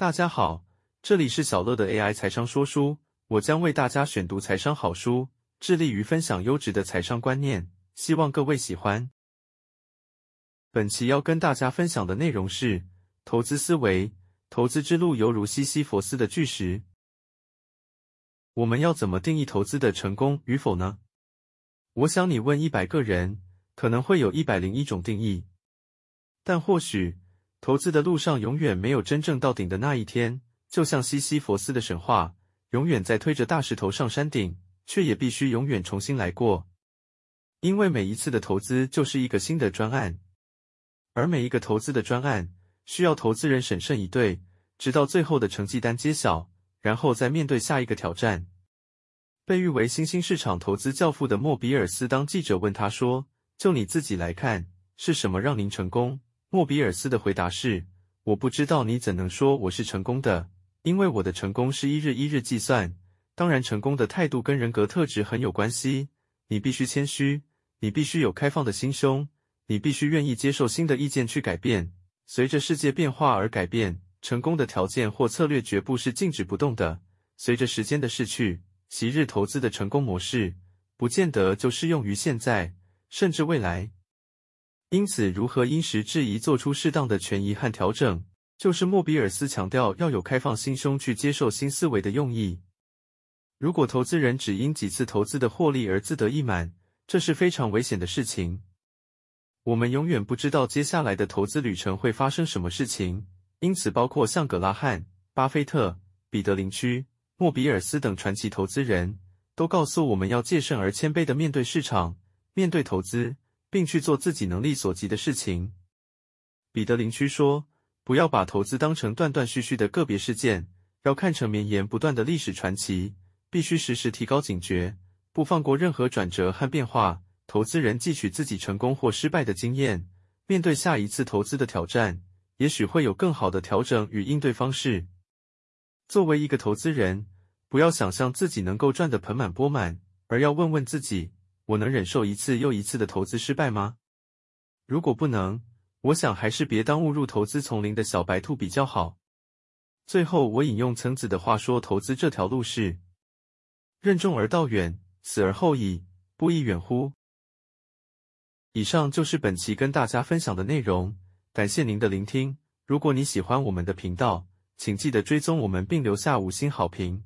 大家好，这里是小乐的 AI 财商说书，我将为大家选读财商好书，致力于分享优质的财商观念，希望各位喜欢。本期要跟大家分享的内容是投资思维，投资之路犹如西西弗斯的巨石。我们要怎么定义投资的成功与否呢？我想你问一百个人，可能会有一百零一种定义，但或许。投资的路上永远没有真正到顶的那一天，就像西西弗斯的神话，永远在推着大石头上山顶，却也必须永远重新来过。因为每一次的投资就是一个新的专案，而每一个投资的专案需要投资人审慎以对，直到最后的成绩单揭晓，然后再面对下一个挑战。被誉为新兴市场投资教父的莫比尔斯，当记者问他说：“就你自己来看，是什么让您成功？”莫比尔斯的回答是：“我不知道你怎能说我是成功的，因为我的成功是一日一日计算。当然，成功的态度跟人格特质很有关系。你必须谦虚，你必须有开放的心胸，你必须愿意接受新的意见去改变。随着世界变化而改变，成功的条件或策略绝不是静止不动的。随着时间的逝去，昔日投资的成功模式不见得就适用于现在，甚至未来。”因此，如何因时制宜做出适当的权宜和调整，就是莫比尔斯强调要有开放心胸去接受新思维的用意。如果投资人只因几次投资的获利而自得意满，这是非常危险的事情。我们永远不知道接下来的投资旅程会发生什么事情，因此，包括像格拉汉、巴菲特、彼得林区、莫比尔斯等传奇投资人都告诉我们要戒慎而谦卑的面对市场，面对投资。并去做自己能力所及的事情。彼得林区说：“不要把投资当成断断续续的个别事件，要看成绵延不断的历史传奇。必须时时提高警觉，不放过任何转折和变化。投资人汲取自己成功或失败的经验，面对下一次投资的挑战，也许会有更好的调整与应对方式。作为一个投资人，不要想象自己能够赚得盆满钵满，而要问问自己。”我能忍受一次又一次的投资失败吗？如果不能，我想还是别当误入投资丛林的小白兔比较好。最后，我引用曾子的话说：“投资这条路是任重而道远，死而后已，不亦远乎？”以上就是本期跟大家分享的内容，感谢您的聆听。如果你喜欢我们的频道，请记得追踪我们并留下五星好评。